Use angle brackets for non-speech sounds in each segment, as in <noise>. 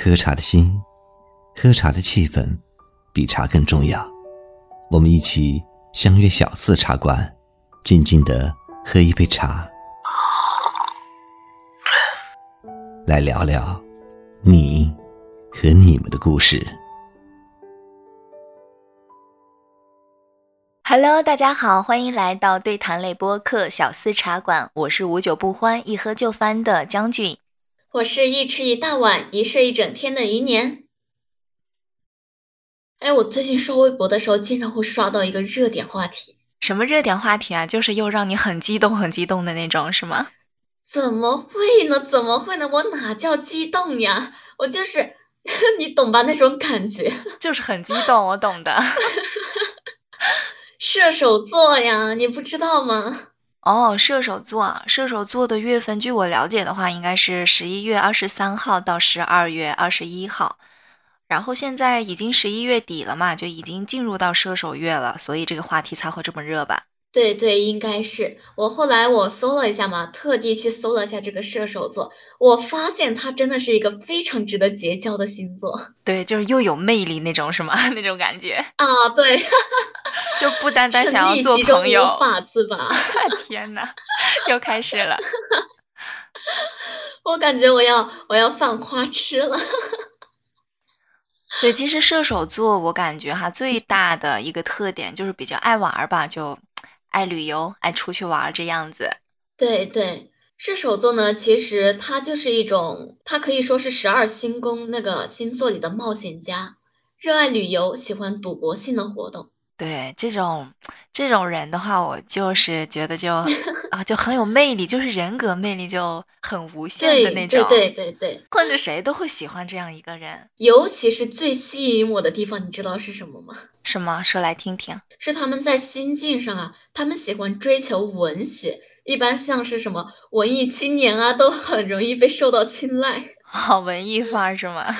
喝茶的心，喝茶的气氛，比茶更重要。我们一起相约小四茶馆，静静的喝一杯茶，来聊聊你和你们的故事。Hello，大家好，欢迎来到对谈类播客小四茶馆，我是无酒不欢、一喝就翻的将军。我是一吃一大碗，一睡一整天的余年。哎，我最近刷微博的时候，经常会刷到一个热点话题。什么热点话题啊？就是又让你很激动、很激动的那种，是吗？怎么会呢？怎么会呢？我哪叫激动呀？我就是 <laughs> 你懂吧？那种感觉，<laughs> 就是很激动，我懂的。<laughs> 射手座呀，你不知道吗？哦，射手座，射手座的月份，据我了解的话，应该是十一月二十三号到十二月二十一号。然后现在已经十一月底了嘛，就已经进入到射手月了，所以这个话题才会这么热吧。对对，应该是我后来我搜了一下嘛，特地去搜了一下这个射手座，我发现他真的是一个非常值得结交的星座。<laughs> 对，就是又有魅力那种，是吗？<laughs> 那种感觉啊，对，<laughs> 就不单单想要做朋友，法子吧？天哪，又开始了，我感觉我要我要犯花痴了。对，其实射手座我感觉哈，最大的一个特点就是比较爱玩吧，就。爱旅游，爱出去玩这样子。对对，射手座呢，其实它就是一种，它可以说是十二星宫那个星座里的冒险家，热爱旅游，喜欢赌博性的活动。对这种这种人的话，我就是觉得就啊，就很有魅力，就是人格魅力就很无限的那种。对对对对，混着谁都会喜欢这样一个人。尤其是最吸引我的地方，你知道是什么吗？<laughs> 什么？说来听听。是他们在心境上啊，他们喜欢追求文学，一般像是什么文艺青年啊，都很容易被受到青睐。<laughs> 好文艺范儿是吗？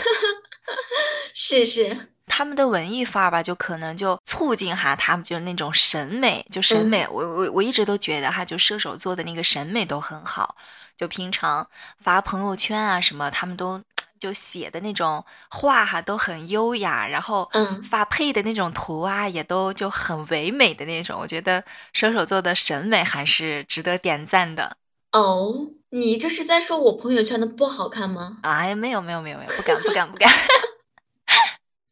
是 <laughs> 是。他们的文艺范儿吧，就可能就促进哈，他们就是那种审美，就审美，我我我一直都觉得哈，就射手座的那个审美都很好，就平常发朋友圈啊什么，他们都就写的那种话哈都很优雅，然后嗯，发配的那种图啊也都就很唯美的那种，我觉得射手座的审美还是值得点赞的。哦，你这是在说我朋友圈的不好看吗？哎，没有没有没有没有，不敢不敢不敢。<laughs>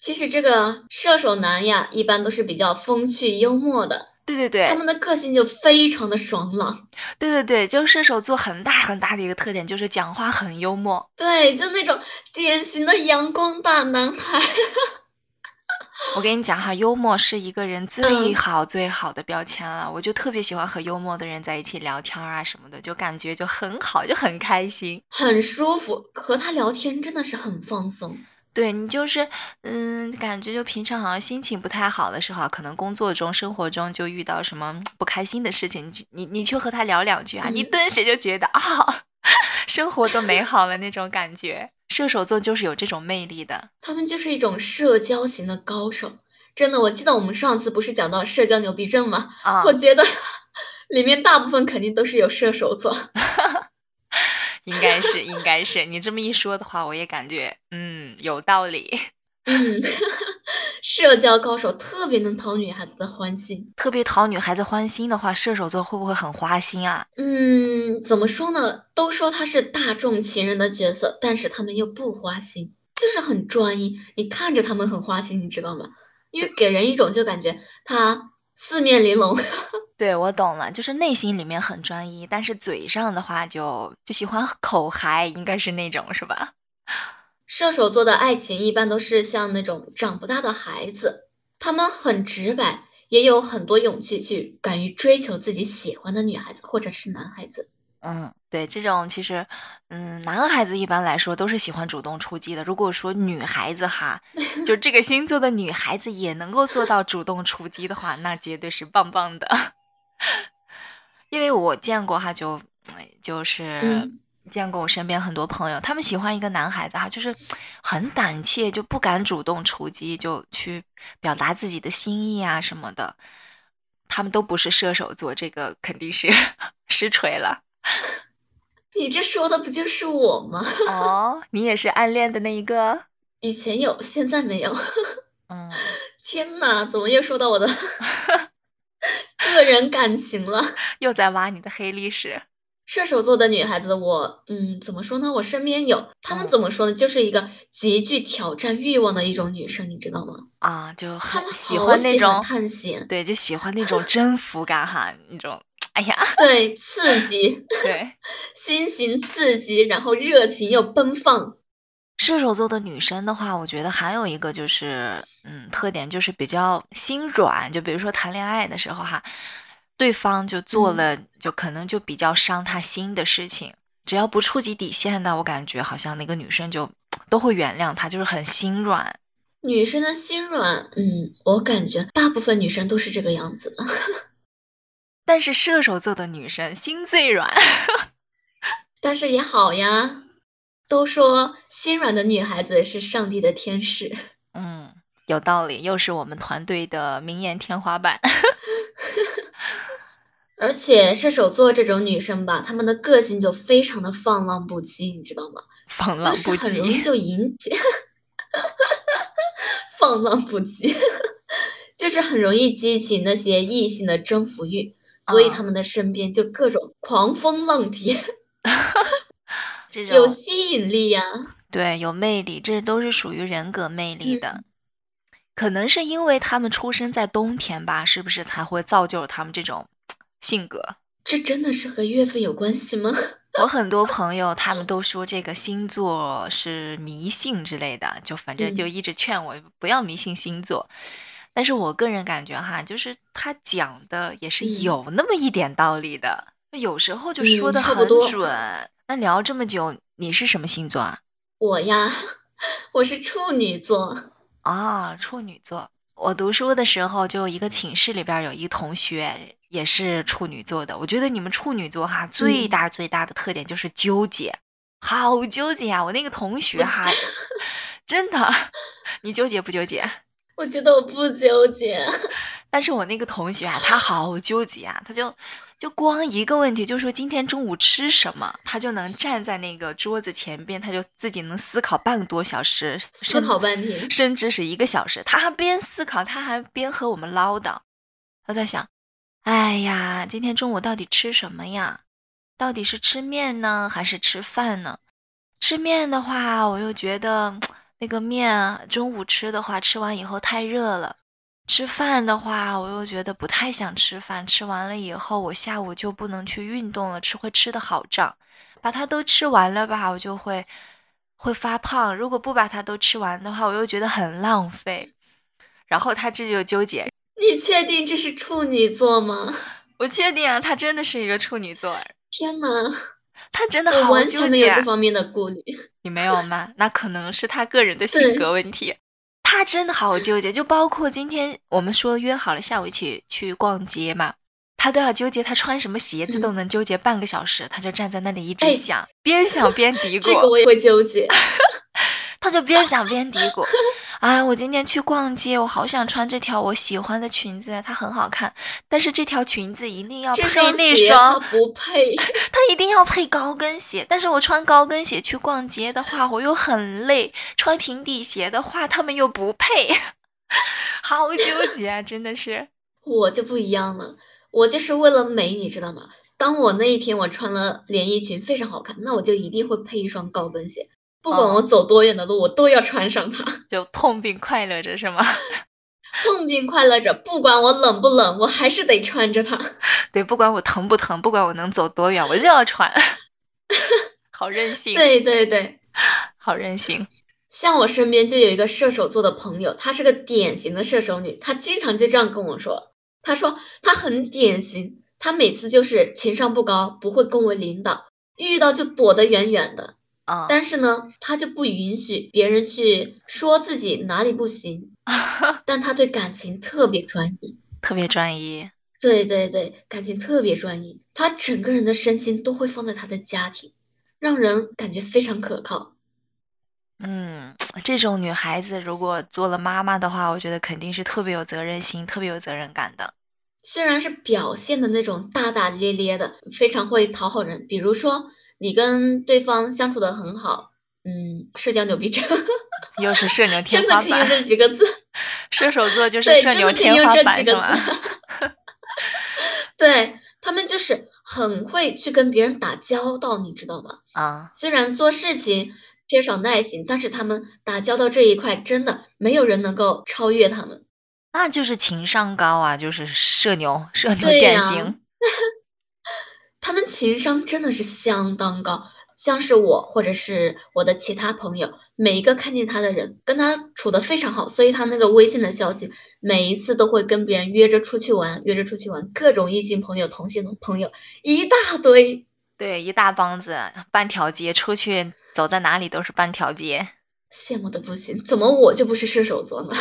其实这个射手男呀，一般都是比较风趣幽默的。对对对，他们的个性就非常的爽朗。对对对，就射手座很大很大的一个特点就是讲话很幽默。对，就那种典型的阳光大男孩。<laughs> 我跟你讲哈，幽默是一个人最好最好的标签了。我就特别喜欢和幽默的人在一起聊天啊什么的，就感觉就很好，就很开心，很舒服。和他聊天真的是很放松。对你就是，嗯，感觉就平常好像心情不太好的时候，可能工作中、生活中就遇到什么不开心的事情，你你去和他聊两句啊，你顿时就觉得啊，<laughs> 生活都美好了那种感觉。射手座就是有这种魅力的，他们就是一种社交型的高手。真的，我记得我们上次不是讲到社交牛逼症吗？啊，我觉得里面大部分肯定都是有射手座。<laughs> 应该是，应该是你这么一说的话，我也感觉，嗯，有道理。<laughs> 嗯，<laughs> 社交高手特别能讨女孩子的欢心，特别讨女孩子欢心的话，射手座会不会很花心啊？嗯，怎么说呢？都说他是大众情人的角色，但是他们又不花心，就是很专一。你看着他们很花心，你知道吗？因为给人一种就感觉他。四面玲珑，<laughs> 对我懂了，就是内心里面很专一，但是嘴上的话就就喜欢 <laughs> 口嗨，应该是那种是吧？射手座的爱情一般都是像那种长不大的孩子，他们很直白，也有很多勇气去敢于追求自己喜欢的女孩子或者是男孩子。嗯，对，这种其实，嗯，男孩子一般来说都是喜欢主动出击的。如果说女孩子哈，<laughs> 就这个星座的女孩子也能够做到主动出击的话，那绝对是棒棒的。<laughs> 因为我见过哈，就就是见过我身边很多朋友，他们喜欢一个男孩子哈，就是很胆怯，就不敢主动出击，就去表达自己的心意啊什么的。他们都不是射手座，这个肯定是 <laughs> 实锤了。<laughs> 你这说的不就是我吗？哦，你也是暗恋的那一个？<laughs> 以前有，现在没有。<laughs> 嗯，天哪，怎么又说到我的个人感情了？又在挖你的黑历史。射手座的女孩子，我嗯，怎么说呢？我身边有，她们嗯怎么说呢？就是一个极具挑战欲望的一种女生，你知道吗？啊，就很喜欢那种，探险，对，就喜欢那种征服感哈，那种，哎呀，<laughs> 对，刺激，对，<laughs> 心情刺激，然后热情又奔放。射手座的女生的话，我觉得还有一个就是，嗯，特点就是比较心软。就比如说谈恋爱的时候哈，对方就做嗯了，就可能就比较伤他心的事情，只要不触及底线的，我感觉好像那个女生就都会原谅他，就是很心软。女生的心软，嗯，我感觉大部分女生都是这个样子的。但是射手座的女生心最软，<laughs> 但是也好呀，都说心软的女孩子是上帝的天使。嗯，有道理，又是我们团队的名言天花板。<laughs> 而且射手座这种女生吧，她们的个性就非常的放浪不羁，你知道吗？放浪就是不羁，很容易就引起 <laughs> 放浪不羁，就是很容易激起那些异性的征服欲，所以啊他们的身边就各种狂风浪蝶，<laughs> 这种有吸引力呀、对有魅力，这都是属于人格魅力的。嗯可能是因为他们出生在冬天吧，是不是才会造就了他们这种性格？这真的是和月份有关系吗？<laughs> 我很多朋友他们都说这个星座是迷信之类的，就反正就嗯一直劝我不要迷信星座。但是我个人感觉哈，就是他讲的也是嗯有那么一点道理的，有时候就嗯说的很准。那聊这么久，你是什么星座啊？我呀，<laughs> 我是处女座，啊，处女座。我读书的时候，就一个寝室里边儿有一个同学也是处女座的。我觉得你们处女座哈，最嗯大最大的特点就是纠结，好纠结啊！我那个同学哈，<laughs> 真的，<laughs> 你纠结不纠结？我觉得我不纠结。<laughs> 但是我那个同学啊，他好纠结啊，他就就光一个问题，就说今天中午吃什么，他就能站在那个桌子前边，他就自己能思考半个多小时，思考半天，甚至是一个小时。他还边思考，他还边和我们唠叨。他在想，哎呀，今天中午到底吃什么呀？到底是吃面呢，还是吃饭呢？吃面的话，我又觉得那个面啊中午吃的话，吃完以后太热了。吃饭的话，我又觉得不太想吃饭，吃完了以后，我下午就不能去运动了，吃会吃的好胀。把它都吃完了吧，我就会会发胖。如果不把它都吃完的话，我又觉得很浪费。然后他这就纠结，你确定这是处女座吗？<laughs> 我确定啊，他真的是一个处女座，天呐，他真的好纠结啊全没有这。方面的顾虑。<laughs> 你没有吗？那可能是他个人的性格问题。他真的好纠结，就包括今天我们说约好了下午一起去逛街嘛，他都要纠结他穿什么鞋子，嗯都能纠结半个小时。他就站在那里一直哎想，边想边嘀咕这个，我也会纠结。<laughs> 他就边想边嘀咕。哎，我今天去逛街，我好想穿这条我喜欢的裙子，它很好看，但是这条裙子一定要这配那双它不配。<laughs> 它一定要配高跟鞋，但是我穿高跟鞋去逛街的话，我又很累；穿平底鞋的话，他们又不配，<laughs> 好纠结啊！真的是，我就不一样了，我就是为了美，你知道吗？当我那一天我穿了连衣裙非常好看，那我就一定会配一双高跟鞋，不管哦我走多远的路，我都要穿上它。<laughs> 就痛并快乐着，是吗？<laughs> 痛并快乐着，不管我冷不冷，我还是得穿着它。<laughs> 对，不管我疼不疼，不管我能走多远，我就要穿，好任性，对对对，好任性。像我身边就有一个射手座的朋友，她是个典型的射手女，她经常就这样跟我说，她说她很典型，她每次就是情商不高，不会恭维领导，遇到就躲得远远的。啊、但是呢，他就不允许别人去说自己哪里不行，<laughs> 但他对感情特别专一。特别专一。对对对，感情特别专一，他整个人的身心都会放在他的家庭，让人感觉非常可靠。嗯，这种女孩子如果做了妈妈的话，我觉得肯定是特别有责任心、特别有责任感的。虽然是表现的那种大大咧咧的，非常会讨好人，比如说你跟对方相处的很好，嗯，社交牛逼症，<laughs> 又是社牛天真的花板。可以用这几个字。射手座就是，社牛天花板，这几个？字。<laughs> 对他们就是很会去跟别人打交道，你知道吗？啊，虽然做事情缺少耐心，但是他们打交道这一块真的没有人能够超越他们。那就是情商高啊，就是社牛，社牛典型。<laughs> 他们情商真的是相当高，像是我或者是我的其他朋友，每一个看见他的人跟他处的非常好，所以他那个微信的消息每一次都会跟别人约着出去玩，约着出去玩，各种异性朋友、同性朋友一大堆，对，一大帮子，半条街出去，走在哪里都是半条街。羡慕的不行。怎么我就不是射手座呢？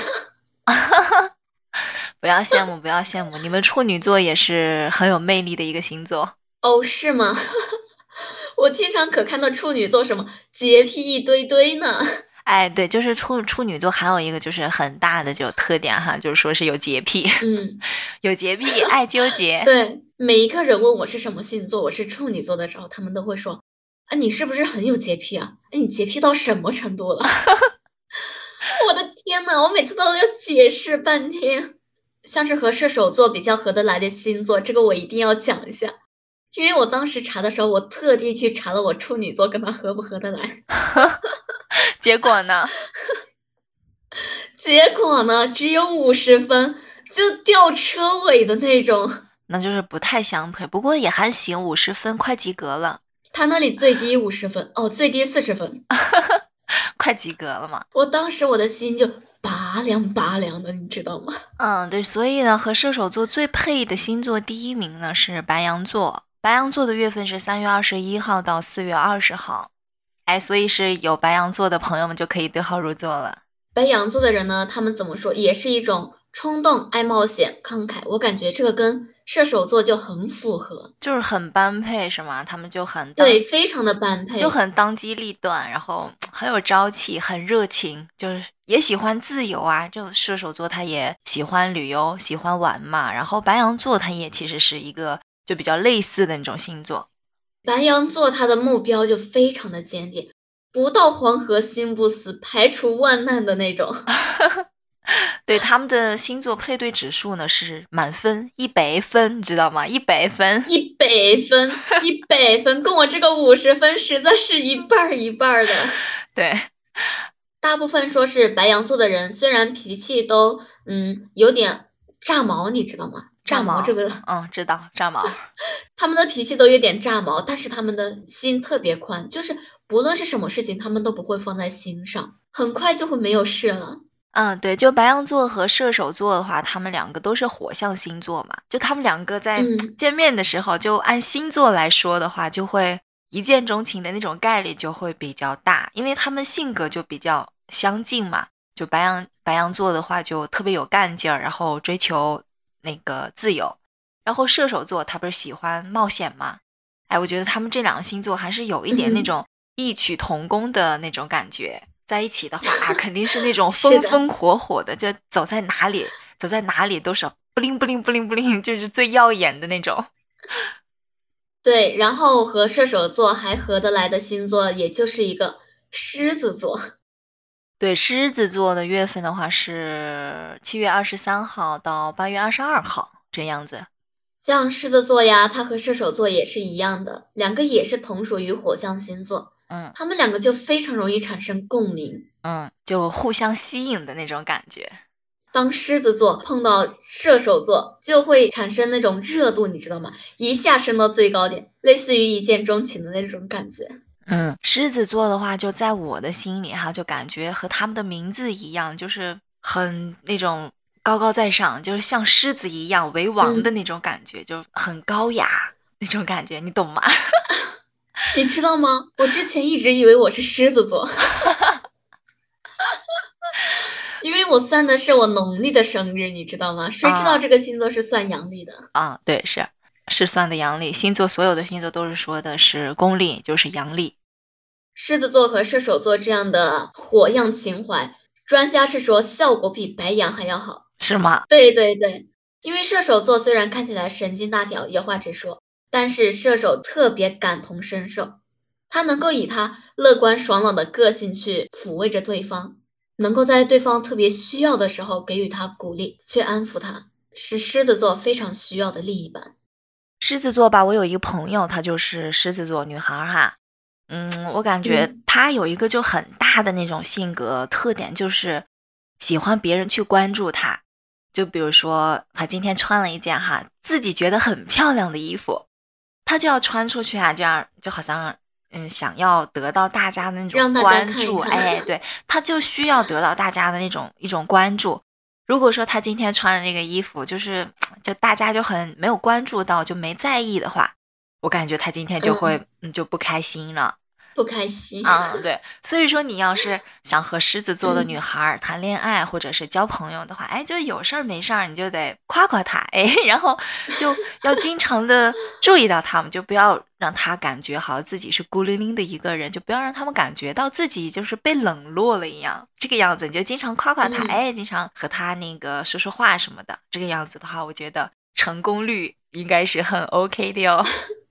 <laughs> 不要羡慕，不要羡慕，你们处女座也是很有魅力的一个星座。哦，是吗？<laughs> 我经常可看到处女座什么洁癖一堆堆呢。<laughs> 哎，对，就是处处女座还有一个就是很大的就特点哈，就是说是有洁癖，嗯，<laughs> 有洁癖，爱纠结。对，每一个人问我是什么星座，我是处女座的时候，他们都会说：“啊，你是不是很有洁癖啊？哎，你洁癖到什么程度了？”我的天呐，我每次都要解释半天。像是和射手座比较合得来的星座，这个我一定要讲一下，因为我当时查的时候，我特地去查了我处女座跟他合不合得来。<laughs> 结果呢？<laughs> 结果呢，只有五十分，就掉车尾的那种。那就是不太相配，不过也还行，五十分快及格了，他那里最低五十分，哦，最低四十分。<laughs> 快及格了嘛。我当时我的心就拔凉拔凉的，你知道吗？嗯，对，所以呢，和射手座最配的星座第一名呢是白羊座，白羊座的月份是三月二十一号到四月二十号，哎，所以是有白羊座的朋友们就可以对号入座了。白羊座的人呢，他们怎么说，也是一种冲动、爱冒险、慷慨。我感觉这个跟射手座就很符合，就是很般配是吗？他们就很对，非常的般配，就很当机立断，然后很有朝气，很热情，就是也喜欢自由啊。就射手座他也喜欢旅游，喜欢玩嘛。然后白羊座他也其实是一个就比较类似的那种星座。白羊座他的目标就非常的坚定，不到黄河心不死，排除万难的那种。<laughs> 对他们的星座配对指数呢是满分一百分，你知道吗？一百分，一百分，一百分，跟我这个五十分实在是一半儿一半儿的。<laughs> 对，大部分说是白羊座的人，虽然脾气都嗯有点炸毛，你知道吗？炸毛这个，嗯，知道炸毛。<laughs> 他们的脾气都有点炸毛，但是他们的心特别宽，就是不论是什么事情，他们都不会放在心上，很快就会没有事了。嗯，对，就白羊座和射手座的话，他们两个都是火象星座嘛，就他们两个在嗯见面的时候，就按星座来说的话，就会一见钟情的那种概率就会比较大，因为他们性格就比较相近嘛。就白羊白羊座的话，就特别有干劲儿，然后追求那个自由，然后射手座他不是喜欢冒险吗？哎，我觉得他们这两个星座还是有一点那嗯种异曲同工的那种感觉。在一起的话啊，肯定是那种 <laughs> 风风火火的，就走在哪里，走在哪里都是不灵不灵不灵不灵，就是最耀眼的那种。<laughs> 对，然后和射手座还合得来的星座，也就是一个狮子座。对，狮子座的月份的话是七月二十三号到八月二十二号这样子。像狮子座呀，它和射手座也是一样的，两个也是同属于火象星座，嗯他们两个就非常容易产生共鸣。嗯，就互相吸引的那种感觉。当狮子座碰到射手座，就会产生那种热度，你知道吗？一下升到最高点，类似于一见钟情的那种感觉。嗯，狮子座的话，就在我的心里哈，就感觉和他们的名字一样，就是很那种高高在上，就是像狮子一样为王的那种感觉，就很高雅那种感觉，你懂吗？<laughs> 你知道吗？我之前一直以为我是狮子座，<laughs> 因为我算的是我农历的生日，你知道吗？谁知道啊这个星座是算阳历的？啊，对，是是算的阳历，星座所有的星座都是说的是公历，就是阳历。狮子座和射手座这样的火样情怀，专家是说效果比白羊还要好。是吗？对对对，因为射手座虽然看起来神经大条、有话直说，但是射手特别感同身受，他能够以他乐观爽朗的个性去抚慰着对方，能够在对方特别需要的时候给予他鼓励，去安抚他，是狮子座非常需要的另一半。狮子座吧，我有一个朋友，她就是狮子座女孩哈。嗯，我感觉她有一个就很大的那种性格特点，就是喜欢别人去关注她。就比如说，她今天穿了一件哈自己觉得很漂亮的衣服，她就要穿出去啊，这样就好像。嗯，想要得到大家的那种关注，哎，对，<laughs> 她就需要得到大家的那种一种关注。如果说他今天穿的那个衣服，就是 <tsk> 就大家就很没有关注到，就没在意的话，我感觉他今天就会嗯就不开心了。不开心。啊，对，所以说你要是 <laughs> 想和狮子座的女孩谈恋爱或者是交朋友的话，哎，就有事儿没事儿你就得夸夸她，哎，<laughs> 然后就要经常的注意到他们，就不要让他感觉好像自己是孤零零的一个人，就不要让他们感觉到自己就是被冷落了一样，这个样子你就经常夸夸他，哎，经常和他那个说说话什么的，这个样子的话，我觉得成功率应该是很 OK 的哟。<laughs>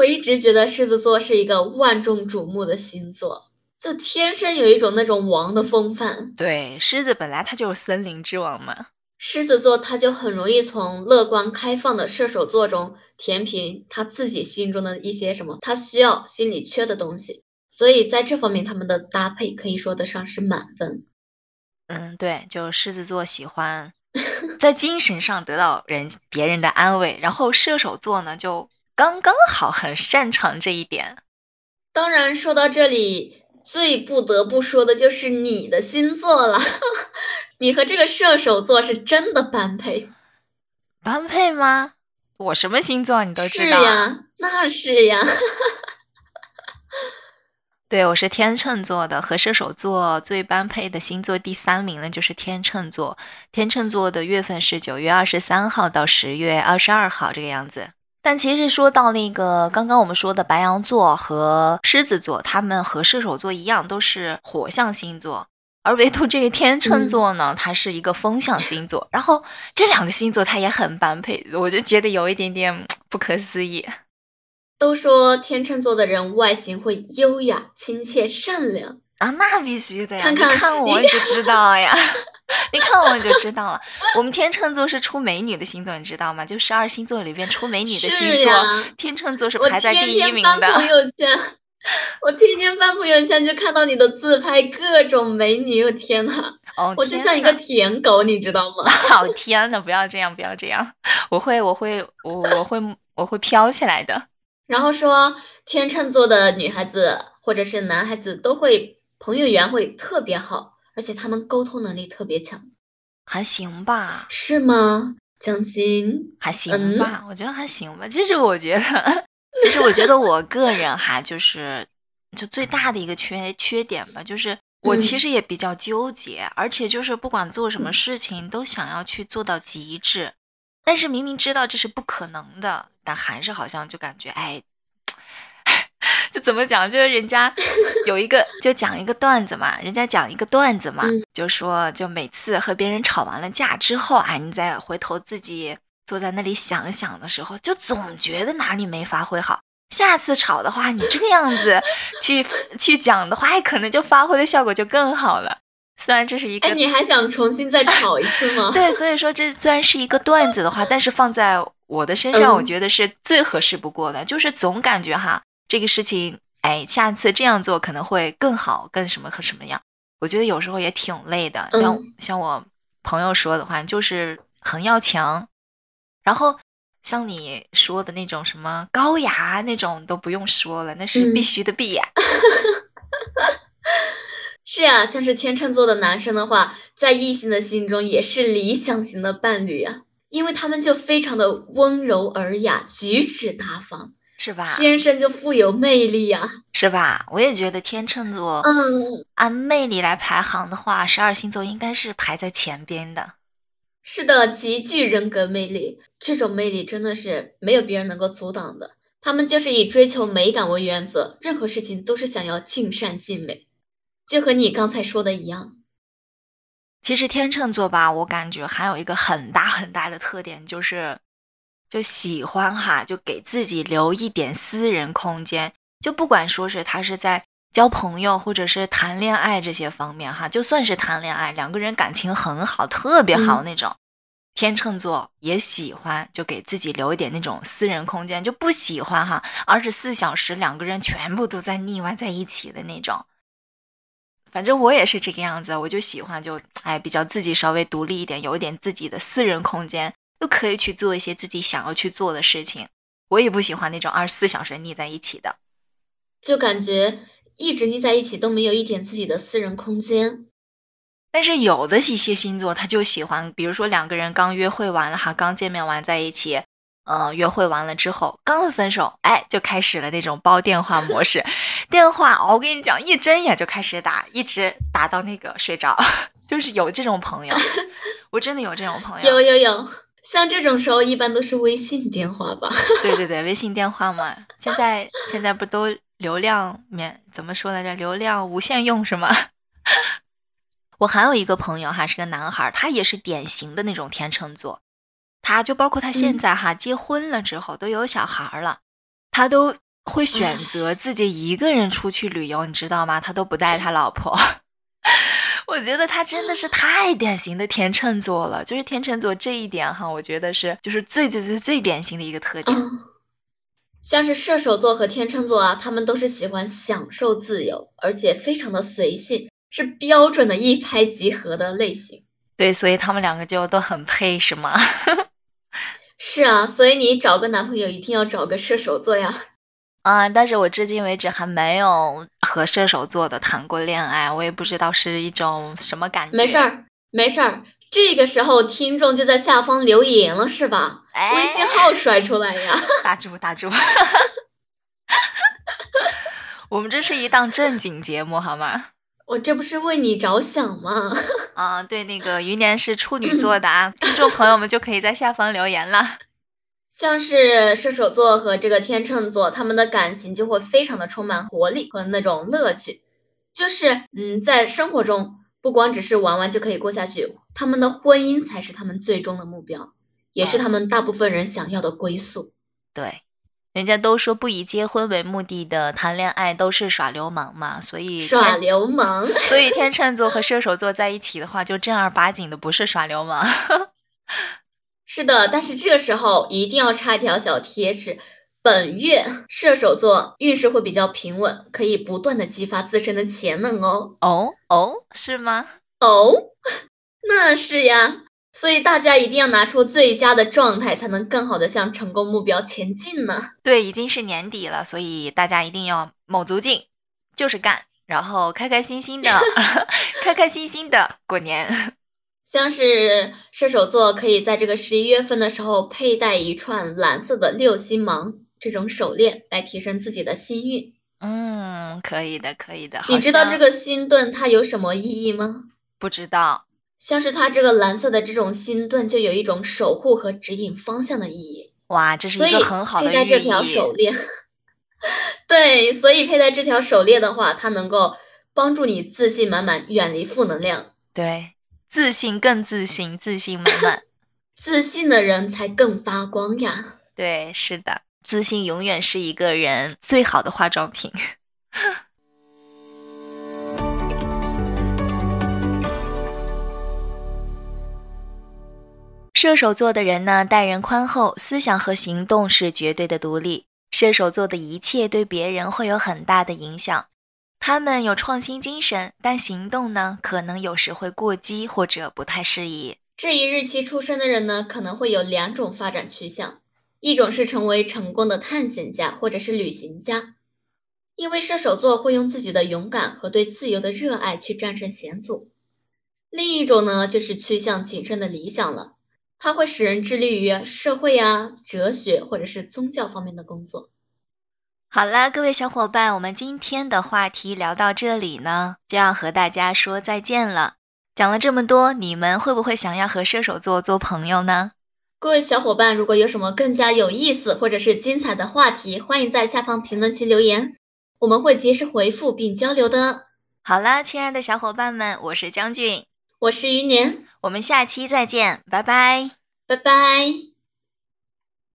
我一直觉得狮子座是一个万众瞩目的星座，就天生有一种那种王的风范。对，狮子本来它就是森林之王嘛。狮子座它就很容易从乐观开放的射手座中填平他自己心中的一些什么他需要、心里缺的东西，所以在这方面他们的搭配可以说得上是满分。嗯，对，就狮子座喜欢 <laughs> 在精神上得到人别人的安慰，然后射手座呢就。刚刚好，很擅长这一点。当然，说到这里，最不得不说的就是你的星座了。<laughs> 你和这个射手座是真的般配，般配吗？我什么星座你都知道？是呀，那是呀。<laughs> 对，我是天秤座的，和射手座最般配的星座第三名呢，就是天秤座。天秤座的月份是九月二十三号到十月二十二号这个样子。但其实说到那个刚刚我们说的白羊座和狮子座，他们和射手座一样都是火象星座，而唯独这个天秤座呢，它是一个风象星座。然后这两个星座它也很般配，我就觉得有一点点不可思议。都说天秤座的人外形会优雅、亲切、善良啊，那必须的呀！看看我就知道呀。<laughs> <laughs> 你看我就知道了，我们天秤座是出美女的星座，你知道吗？就十二星座里边出美女的星座，天秤座是排在第一名的。我天天翻朋友圈，我天天翻朋友圈就看到你的自拍，各种美女，我天呐，<laughs> 我就像一个舔狗，你知道吗？好 <laughs> 天呐，不要这样，不要这样，我会，我会，我我会，我会飘起来的。然后说天秤座的女孩子或者是男孩子都会朋友缘会特别好。而且他们沟通能力特别强，还行吧？是吗？江心还行吧？我觉得还行吧。其实我觉得，<laughs> 其实我觉得我个人哈，就是就最大的一个缺缺点吧，就是我其实也比较纠结，而且就是不管做什么事情都想要去做到极致，但是明明知道这是不可能的，但还是好像就感觉哎。<laughs> 就怎么讲？就是人家 <laughs> 有一个，就讲一个段子嘛。人家讲一个段子嘛，就说，就每次和别人吵完了架之后，啊，你再回头自己坐在那里想想的时候，就总觉得哪里没发挥好。下次吵的话，你这个样子去去讲的话，哎，可能就发挥的效果就更好了。虽然这是一个，哎，你还想重新再吵一次吗？<laughs> 对，所以说这虽然是一个段子的话，但是放在我的身上，我觉得是最合适不过的。就是总感觉哈。这个事情，哎，下次这样做可能会更好，更什么和什么样？我觉得有时候也挺累的。像像我朋友说的话，就是很要强。然后像你说的那种什么高雅那种都不用说了，那是必须的必呀。<laughs> 是呀，像是天秤座的男生的话，在异性的心中也是理想型的伴侣啊，因为他们就非常的温柔尔雅，举止大方。是吧？天生就富有魅力呀，是吧？我也觉得天秤座，嗯，按魅力来排行的话，十二星座应该是排在前边的。是的，极具人格魅力，这种魅力真的是没有别人能够阻挡的。他们就是以追求美感为原则，任何事情都是想要尽善尽美，就和你刚才说的一样。其实天秤座吧，我感觉还有一个很大很大的特点就是。就喜欢哈，就给自己留一点私人空间。就不管说是他是在交朋友或者是谈恋爱这些方面哈，就算是谈恋爱，两个人感情很好，特别好那种，天秤座也喜欢就给自己留一点那种私人空间，就不喜欢哈二十四小时两个人全部都在腻歪在一起的那种。反正我也是这个样子，我就喜欢就哎比较自己稍微独立一点，有一点自己的私人空间，又可以去做一些自己想要去做的事情。我也不喜欢那种二十四小时腻在一起的，就感觉一直腻在一起都没有一点自己的私人空间。但是有的一些星座他就喜欢，比如说两个人刚约会完了哈，刚见面完在一起。嗯，约会完了之后，刚分手，哎，就开始了那种煲电话模式。<laughs> 电话，我跟你讲，一睁眼就开始打，一直打到那个睡着。<laughs> 就是有这种朋友，<laughs> 我真的有这种朋友。有有有，像这种时候一般都是微信电话吧？<laughs> 对对对，微信电话嘛。现在现在不都流量免怎么说来着？流量无限用是吗？<laughs> 我还有一个朋友哈，是个男孩，他也是典型的那种天秤座。他就包括他现在哈结婚了之后都有小孩了，他都会选择自己一个人出去旅游，你知道吗？他都不带他老婆。<laughs> 我觉得他真的是太典型的天秤座了，就是天秤座这一点哈，我觉得是就是最最最最典型的一个特点。像是射手座和天秤座啊，他们都是喜欢享受自由，而且非常的随性，是标准的一拍即合的类型。对，所以他们两个就都很配，是吗？<laughs> 是啊，所以你找个男朋友一定要找个射手座呀。啊，但是我至今为止还没有和射手座的谈过恋爱，我也不知道是一种什么感觉。没事儿，没事儿，这个时候听众就在下方留言了，是吧？微信号甩出来呀！打住，打住。<laughs> 我们这是一档正经节目，好吗？<laughs> 我这不是为你着想吗？<laughs> 啊，对，那个余年是处女座的啊，听众朋友们就可以在下方留言了。像是射手座和这个天秤座，他们的感情就会非常的充满活力和那种乐趣，就是嗯，在生活中不光只是玩玩就可以过下去，他们的婚姻才是他们最终的目标，也是他们大部分人想要的归宿。对。人家都说不以结婚为目的的谈恋爱都是耍流氓嘛，所以耍流氓，<laughs> 所以天秤座和射手座在一起的话，就正儿八经的不是耍流氓。<laughs> 是的，但是这个时候一定要插一条小贴士：本月射手座运势会比较平稳，可以不断的激发自身的潜能哦。哦哦，是吗？哦，<laughs> 那是呀。所以大家一定要拿出最佳的状态，才能更好的向成功目标前进呢。对，已经是年底了，所以大家一定要卯足劲，就是干，然后开开心心的 <laughs> <laughs> 开开心心的过年。像是射手座可以在这个十一月份的时候佩戴一串蓝色的六星芒这种手链，来提升自己的心运。嗯，可以的，可以的。你知道这个星盾它有什么意义吗？不知道。像是它这个蓝色的这种星盾，就有一种守护和指引方向的意义。哇，这是一个很好的佩戴这条手链，<laughs> 对，所以佩戴这条手链的话，它能够帮助你自信满满，远离负能量。对，自信更自信，自信满满，<laughs> 自信的人才更发光呀。对，是的，自信永远是一个人最好的化妆品。<laughs> 射手座的人呢，待人宽厚，思想和行动是绝对的独立。射手座的一切对别人会有很大的影响。他们有创新精神，但行动呢，可能有时会过激或者不太适宜。这一日期出生的人呢，可能会有两种发展趋向：一种是成为成功的探险家或者是旅行家，因为射手座会用自己的勇敢和对自由的热爱去战胜险阻；另一种呢，就是趋向谨慎的理想了。它会使人致力于社会呀、哲学或者是宗教方面的工作。好了，各位小伙伴，我们今天的话题聊到这里呢，就要和大家说再见了。讲了这么多，你们会不会想要和射手座做朋友呢？各位小伙伴，如果有什么更加有意思或者是精彩的话题，欢迎在下方评论区留言，我们会及时回复并交流的。好了，亲爱的小伙伴们，我是将军。我是余年，我们下期再见，拜拜，拜拜。